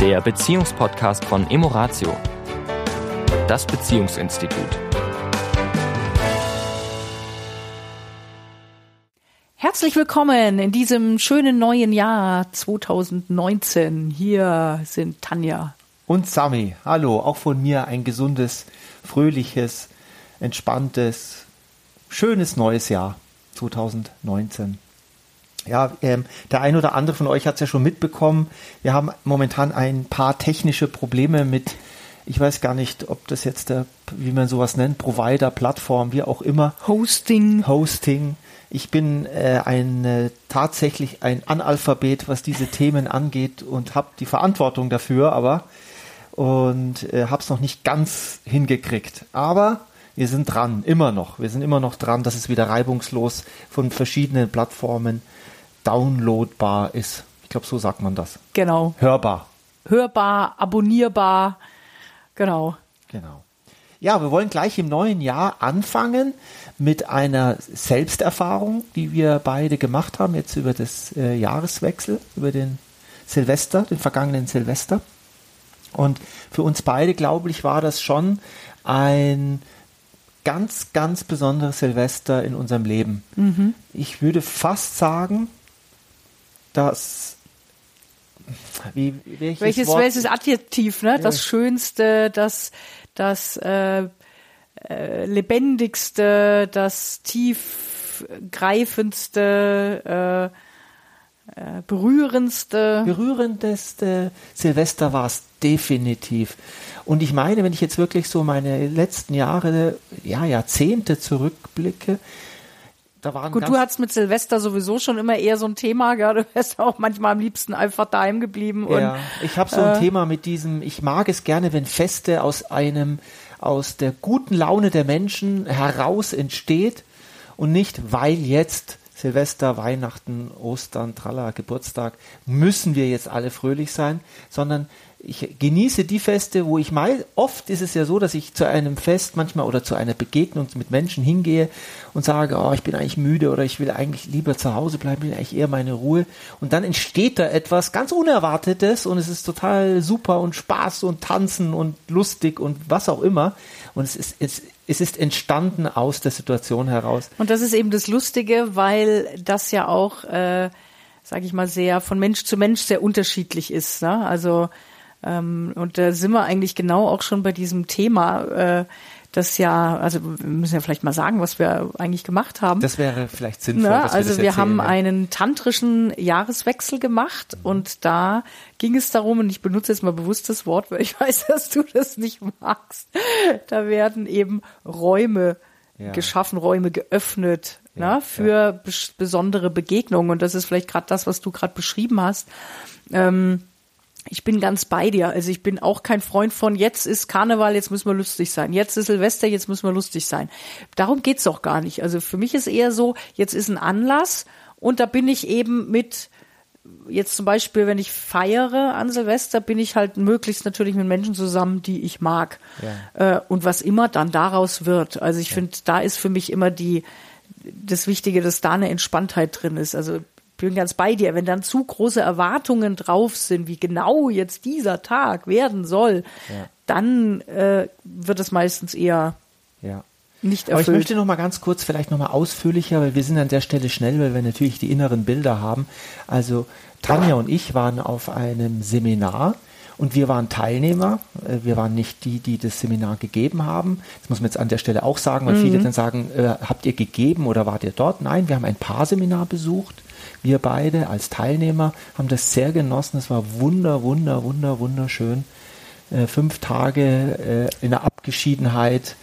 der Beziehungspodcast von Emoratio, das Beziehungsinstitut. Herzlich willkommen in diesem schönen neuen Jahr 2019. Hier sind Tanja und Sami. Hallo, auch von mir ein gesundes, fröhliches, entspanntes, schönes neues Jahr 2019. Ja, ähm, der ein oder andere von euch hat es ja schon mitbekommen. Wir haben momentan ein paar technische Probleme mit, ich weiß gar nicht, ob das jetzt der, wie man sowas nennt, Provider, Plattform, wie auch immer. Hosting. Hosting. Ich bin äh, ein äh, tatsächlich ein Analphabet, was diese Themen angeht und habe die Verantwortung dafür, aber und äh, habe es noch nicht ganz hingekriegt. Aber wir sind dran, immer noch. Wir sind immer noch dran, dass es wieder reibungslos von verschiedenen Plattformen downloadbar ist. Ich glaube, so sagt man das. Genau. Hörbar. Hörbar, abonnierbar. Genau. Genau. Ja, wir wollen gleich im neuen Jahr anfangen mit einer Selbsterfahrung, die wir beide gemacht haben, jetzt über das äh, Jahreswechsel, über den Silvester, den vergangenen Silvester. Und für uns beide, glaube ich, war das schon ein ganz, ganz besonderes Silvester in unserem Leben. Mhm. Ich würde fast sagen, dass wie, welches, welches, Wort? welches Adjektiv, ne? Das Schönste, das, das äh, äh, lebendigste, das tiefgreifendste, äh, äh, berührendste. Berührendeste Silvester war es definitiv. Und ich meine, wenn ich jetzt wirklich so meine letzten Jahre, ja, Jahrzehnte zurückblicke, da waren Gut, du hattest mit Silvester sowieso schon immer eher so ein Thema, gell? du wärst auch manchmal am liebsten einfach daheim geblieben. Und, ja, ich habe so ein äh, Thema mit diesem, ich mag es gerne, wenn Feste aus einem, aus der guten Laune der Menschen heraus entsteht und nicht, weil jetzt Silvester, Weihnachten, Ostern, Tralla, Geburtstag, müssen wir jetzt alle fröhlich sein, sondern ich genieße die Feste, wo ich mal, oft ist es ja so, dass ich zu einem Fest manchmal oder zu einer Begegnung mit Menschen hingehe und sage, oh, ich bin eigentlich müde oder ich will eigentlich lieber zu Hause bleiben, will eigentlich eher meine Ruhe. Und dann entsteht da etwas ganz Unerwartetes und es ist total super und Spaß und Tanzen und lustig und was auch immer. Und es ist, es, es ist entstanden aus der Situation heraus. Und das ist eben das Lustige, weil das ja auch, äh, sage ich mal, sehr von Mensch zu Mensch sehr unterschiedlich ist. Ne? Also ähm, und da sind wir eigentlich genau auch schon bei diesem Thema, äh, das ja, also wir müssen ja vielleicht mal sagen, was wir eigentlich gemacht haben. Das wäre vielleicht sinnvoll. Na, ne? also wir, wir haben einen tantrischen Jahreswechsel gemacht mhm. und da ging es darum, und ich benutze jetzt mal bewusst das Wort, weil ich weiß, dass du das nicht magst. Da werden eben Räume ja. geschaffen, Räume geöffnet ja, ne, für ja. besondere Begegnungen. Und das ist vielleicht gerade das, was du gerade beschrieben hast. Ähm, ich bin ganz bei dir. Also ich bin auch kein Freund von, jetzt ist Karneval, jetzt müssen wir lustig sein. Jetzt ist Silvester, jetzt müssen wir lustig sein. Darum geht's doch gar nicht. Also für mich ist eher so, jetzt ist ein Anlass und da bin ich eben mit, jetzt zum Beispiel, wenn ich feiere an Silvester, bin ich halt möglichst natürlich mit Menschen zusammen, die ich mag. Ja. Äh, und was immer dann daraus wird. Also ich ja. finde, da ist für mich immer die, das Wichtige, dass da eine Entspanntheit drin ist. Also bin ganz bei dir. Wenn dann zu große Erwartungen drauf sind, wie genau jetzt dieser Tag werden soll, ja. dann äh, wird es meistens eher ja. nicht erfüllt. Aber ich möchte noch mal ganz kurz, vielleicht noch mal ausführlicher, weil wir sind an der Stelle schnell, weil wir natürlich die inneren Bilder haben. Also Tanja und ich waren auf einem Seminar und wir waren Teilnehmer. Äh, wir waren nicht die, die das Seminar gegeben haben. Das muss man jetzt an der Stelle auch sagen, weil mhm. viele dann sagen, äh, habt ihr gegeben oder wart ihr dort? Nein, wir haben ein Paarseminar besucht. Wir beide als Teilnehmer haben das sehr genossen. Es war wunder, wunder, wunder, wunderschön. Äh, fünf Tage äh, in der Abgeschiedenheit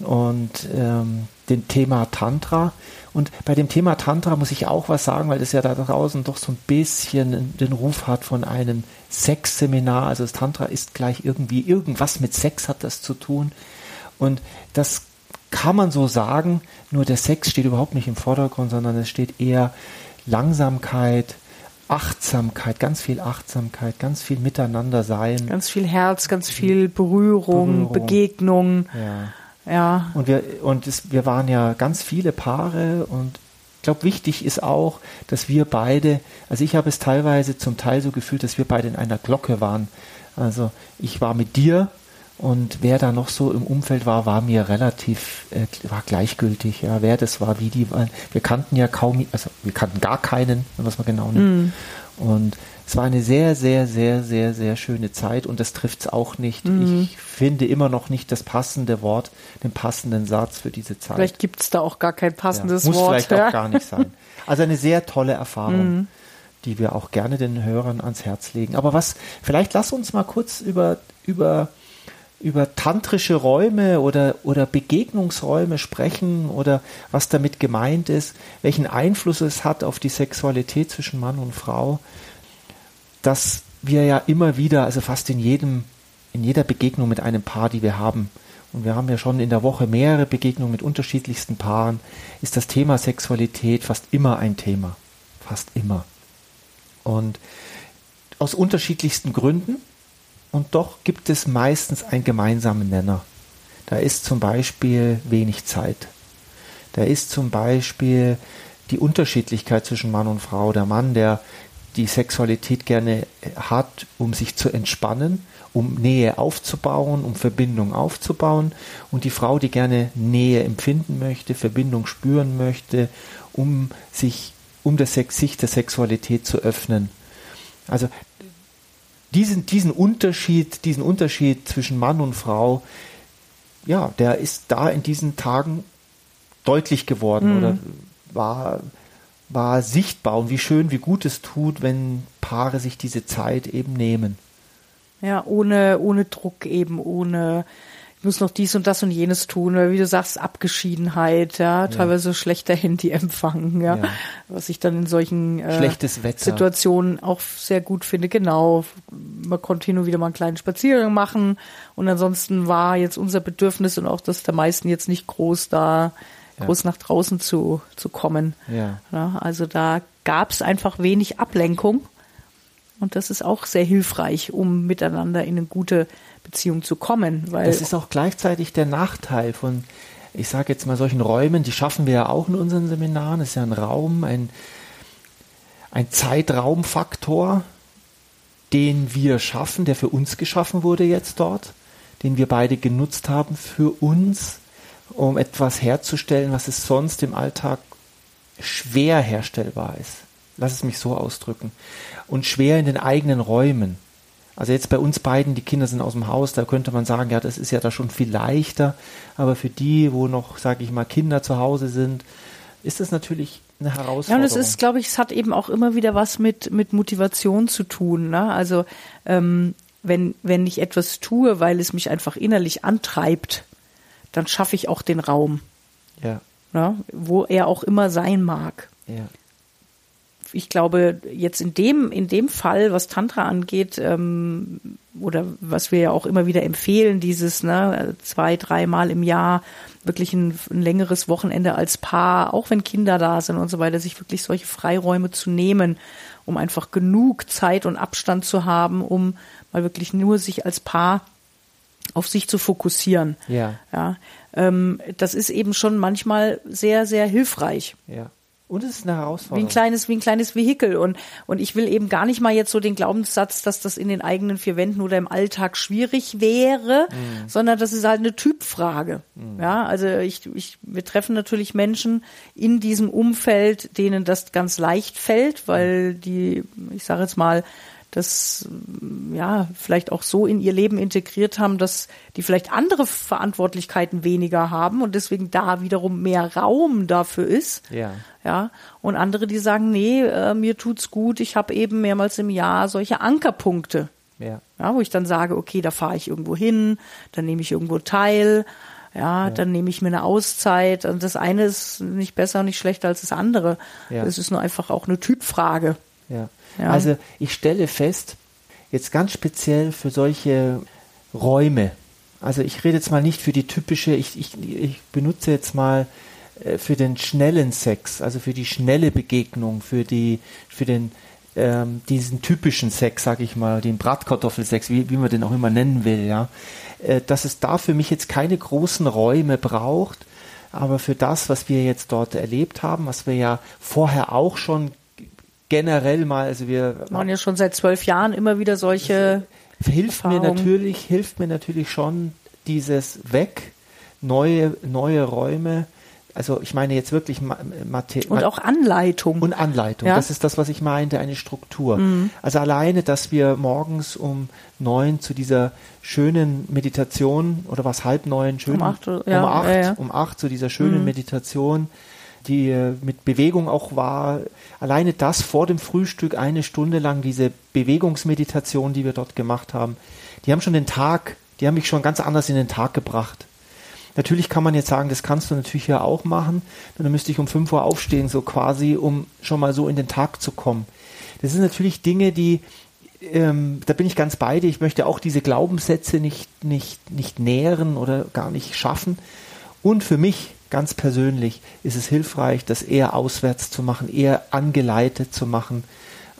und ähm, dem Thema Tantra. Und bei dem Thema Tantra muss ich auch was sagen, weil das ja da draußen doch so ein bisschen den Ruf hat von einem Sexseminar. Also das Tantra ist gleich irgendwie, irgendwas mit Sex hat das zu tun. Und das kann man so sagen, nur der Sex steht überhaupt nicht im Vordergrund, sondern es steht eher Langsamkeit, Achtsamkeit, ganz viel Achtsamkeit, ganz viel Miteinander sein. Ganz viel Herz, ganz viel Berührung, Berührung. Begegnung. Ja. ja. Und wir, und es, wir waren ja ganz viele Paare und glaube, wichtig ist auch, dass wir beide, also ich habe es teilweise zum Teil so gefühlt, dass wir beide in einer Glocke waren. Also ich war mit dir und wer da noch so im Umfeld war, war mir relativ, äh, war gleichgültig, ja, wer das war, wie die waren. Wir kannten ja kaum, also wir kannten gar keinen, was man genau nimmt. Mm. Und es war eine sehr, sehr, sehr, sehr, sehr schöne Zeit und das trifft es auch nicht. Mm. Ich finde immer noch nicht das passende Wort, den passenden Satz für diese Zeit. Vielleicht gibt es da auch gar kein passendes ja, muss Wort. Muss vielleicht ja. auch gar nicht sein. Also eine sehr tolle Erfahrung. Mm die wir auch gerne den Hörern ans Herz legen. Aber was, vielleicht lass uns mal kurz über, über über tantrische Räume oder, oder Begegnungsräume sprechen oder was damit gemeint ist, welchen Einfluss es hat auf die Sexualität zwischen Mann und Frau, dass wir ja immer wieder, also fast in jedem, in jeder Begegnung mit einem Paar, die wir haben, und wir haben ja schon in der Woche mehrere Begegnungen mit unterschiedlichsten Paaren, ist das Thema Sexualität fast immer ein Thema. Fast immer. Und aus unterschiedlichsten Gründen und doch gibt es meistens einen gemeinsamen Nenner. Da ist zum Beispiel wenig Zeit. Da ist zum Beispiel die Unterschiedlichkeit zwischen Mann und Frau. Der Mann, der die Sexualität gerne hat, um sich zu entspannen, um Nähe aufzubauen, um Verbindung aufzubauen. Und die Frau, die gerne Nähe empfinden möchte, Verbindung spüren möchte, um sich, um das Sex, sich der Sexualität zu öffnen. Also diesen, diesen Unterschied, diesen Unterschied zwischen Mann und Frau, ja, der ist da in diesen Tagen deutlich geworden mhm. oder war, war sichtbar und wie schön, wie gut es tut, wenn Paare sich diese Zeit eben nehmen. Ja, ohne, ohne Druck eben, ohne muss noch dies und das und jenes tun, oder wie du sagst, Abgeschiedenheit, ja, teilweise ja. schlechter Handyempfang, ja, ja, was ich dann in solchen äh, Situationen auch sehr gut finde. Genau, man konnte hin und wieder mal einen kleinen Spaziergang machen und ansonsten war jetzt unser Bedürfnis und auch das der meisten jetzt nicht groß da, groß nach draußen zu, zu kommen. Ja. ja also da gab es einfach wenig Ablenkung. Und das ist auch sehr hilfreich, um miteinander in eine gute Beziehung zu kommen. Weil das ist auch gleichzeitig der Nachteil von, ich sage jetzt mal, solchen Räumen, die schaffen wir ja auch in unseren Seminaren. Das ist ja ein Raum, ein, ein Zeitraumfaktor, den wir schaffen, der für uns geschaffen wurde jetzt dort, den wir beide genutzt haben für uns, um etwas herzustellen, was es sonst im Alltag schwer herstellbar ist. Lass es mich so ausdrücken. Und schwer in den eigenen Räumen. Also jetzt bei uns beiden, die Kinder sind aus dem Haus, da könnte man sagen, ja, das ist ja da schon viel leichter. Aber für die, wo noch, sage ich mal, Kinder zu Hause sind, ist das natürlich eine Herausforderung. Ja, und es ist, glaube ich, es hat eben auch immer wieder was mit, mit Motivation zu tun. Ne? Also ähm, wenn, wenn ich etwas tue, weil es mich einfach innerlich antreibt, dann schaffe ich auch den Raum. Ja. Ne? Wo er auch immer sein mag. Ja ich glaube, jetzt in dem, in dem Fall, was Tantra angeht, ähm, oder was wir ja auch immer wieder empfehlen, dieses ne, zwei, dreimal im Jahr wirklich ein, ein längeres Wochenende als Paar, auch wenn Kinder da sind und so weiter, sich wirklich solche Freiräume zu nehmen, um einfach genug Zeit und Abstand zu haben, um mal wirklich nur sich als Paar auf sich zu fokussieren. Ja. ja ähm, das ist eben schon manchmal sehr, sehr hilfreich. Ja. Und es ist eine Herausforderung. Wie ein kleines, wie ein kleines Vehikel. Und, und ich will eben gar nicht mal jetzt so den Glaubenssatz, dass das in den eigenen vier Wänden oder im Alltag schwierig wäre, mhm. sondern das ist halt eine Typfrage. Mhm. Ja, also ich, ich, wir treffen natürlich Menschen in diesem Umfeld, denen das ganz leicht fällt, weil die, ich sage jetzt mal, das ja vielleicht auch so in ihr Leben integriert haben, dass die vielleicht andere Verantwortlichkeiten weniger haben und deswegen da wiederum mehr Raum dafür ist. Ja. Ja. Und andere, die sagen, nee, äh, mir tut's gut, ich habe eben mehrmals im Jahr solche Ankerpunkte. Ja. ja. Wo ich dann sage, okay, da fahre ich irgendwo hin, dann nehme ich irgendwo teil. Ja, ja, dann nehme ich mir eine Auszeit. Und das eine ist nicht besser und nicht schlechter als das andere. Ja. Das ist nur einfach auch eine Typfrage. Ja. Ja. Also ich stelle fest, jetzt ganz speziell für solche Räume, also ich rede jetzt mal nicht für die typische, ich, ich, ich benutze jetzt mal äh, für den schnellen Sex, also für die schnelle Begegnung, für die, für den ähm, diesen typischen Sex, sag ich mal, den Bratkartoffelsex, wie, wie man den auch immer nennen will, ja, äh, dass es da für mich jetzt keine großen Räume braucht, Aber für das, was wir jetzt dort erlebt haben, was wir ja vorher auch schon generell mal, also wir machen ja schon seit zwölf Jahren immer wieder solche. Hilft Erfahrung. mir natürlich, hilft mir natürlich schon dieses Weg, neue, neue Räume, also ich meine jetzt wirklich Mathe und auch Anleitung und Anleitung. Ja? Das ist das, was ich meinte, eine Struktur. Mhm. Also alleine, dass wir morgens um neun zu dieser schönen Meditation oder was halb neun schön um acht, ja, um acht, ja, um acht zu dieser schönen mhm. Meditation, die äh, mit Bewegung auch war. Alleine das vor dem Frühstück eine Stunde lang diese Bewegungsmeditation, die wir dort gemacht haben, die haben schon den Tag, die haben mich schon ganz anders in den Tag gebracht. Natürlich kann man jetzt sagen, das kannst du natürlich ja auch machen. Dann müsste ich um 5 Uhr aufstehen, so quasi, um schon mal so in den Tag zu kommen. Das sind natürlich Dinge, die, ähm, da bin ich ganz bei dir. Ich möchte auch diese Glaubenssätze nicht, nicht, nicht nähren oder gar nicht schaffen. Und für mich ganz persönlich ist es hilfreich, das eher auswärts zu machen, eher angeleitet zu machen,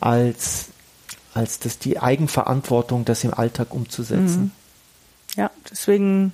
als, als das die Eigenverantwortung, das im Alltag umzusetzen. Mhm. Ja, deswegen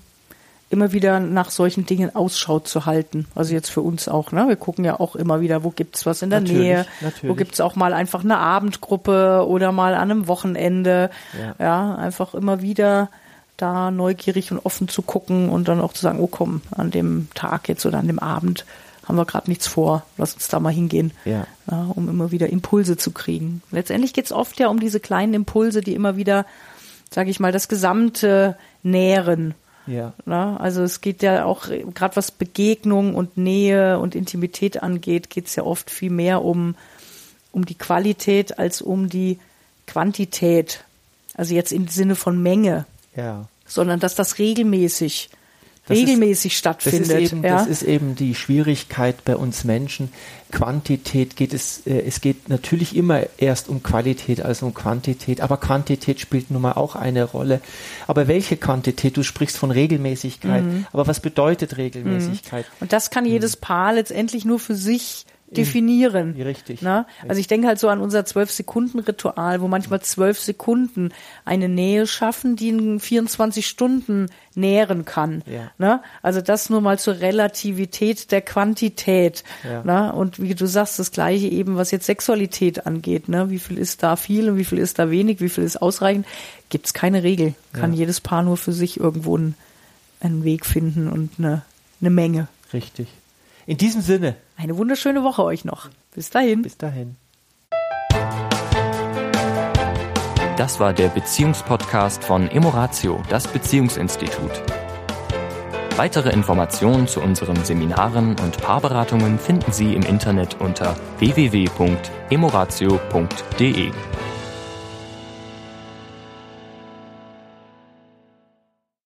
immer wieder nach solchen Dingen Ausschau zu halten. Also jetzt für uns auch, ne? Wir gucken ja auch immer wieder, wo gibt's was in der natürlich, Nähe, natürlich. wo gibt's auch mal einfach eine Abendgruppe oder mal an einem Wochenende. Ja. ja, einfach immer wieder da neugierig und offen zu gucken und dann auch zu sagen, oh komm, an dem Tag jetzt oder an dem Abend haben wir gerade nichts vor, lass uns da mal hingehen, ja. Ja, um immer wieder Impulse zu kriegen. Letztendlich geht's oft ja um diese kleinen Impulse, die immer wieder, sage ich mal, das gesamte nähren ja. Na, also es geht ja auch, gerade was Begegnung und Nähe und Intimität angeht, geht es ja oft viel mehr um, um die Qualität als um die Quantität. Also jetzt im Sinne von Menge. Ja. Sondern dass das regelmäßig das regelmäßig ist, stattfindet. Das ist, eben, ja? das ist eben die Schwierigkeit bei uns Menschen. Quantität geht es, äh, es geht natürlich immer erst um Qualität als um Quantität, aber Quantität spielt nun mal auch eine Rolle. Aber welche Quantität? Du sprichst von Regelmäßigkeit, mhm. aber was bedeutet Regelmäßigkeit? Mhm. Und das kann jedes mhm. Paar letztendlich nur für sich definieren. Richtig. Ne? Also ich denke halt so an unser Zwölf-Sekunden-Ritual, wo manchmal zwölf Sekunden eine Nähe schaffen, die in 24 Stunden nähren kann. Ja. Ne? Also das nur mal zur Relativität der Quantität. Ja. Ne? Und wie du sagst, das gleiche eben, was jetzt Sexualität angeht. Ne? Wie viel ist da viel und wie viel ist da wenig, wie viel ist ausreichend? Gibt es keine Regel. Kann ja. jedes Paar nur für sich irgendwo einen, einen Weg finden und eine, eine Menge. Richtig. In diesem Sinne. Eine wunderschöne Woche euch noch. Bis dahin. Bis dahin. Das war der Beziehungspodcast von Emoratio, das Beziehungsinstitut. Weitere Informationen zu unseren Seminaren und Paarberatungen finden Sie im Internet unter www.emoratio.de.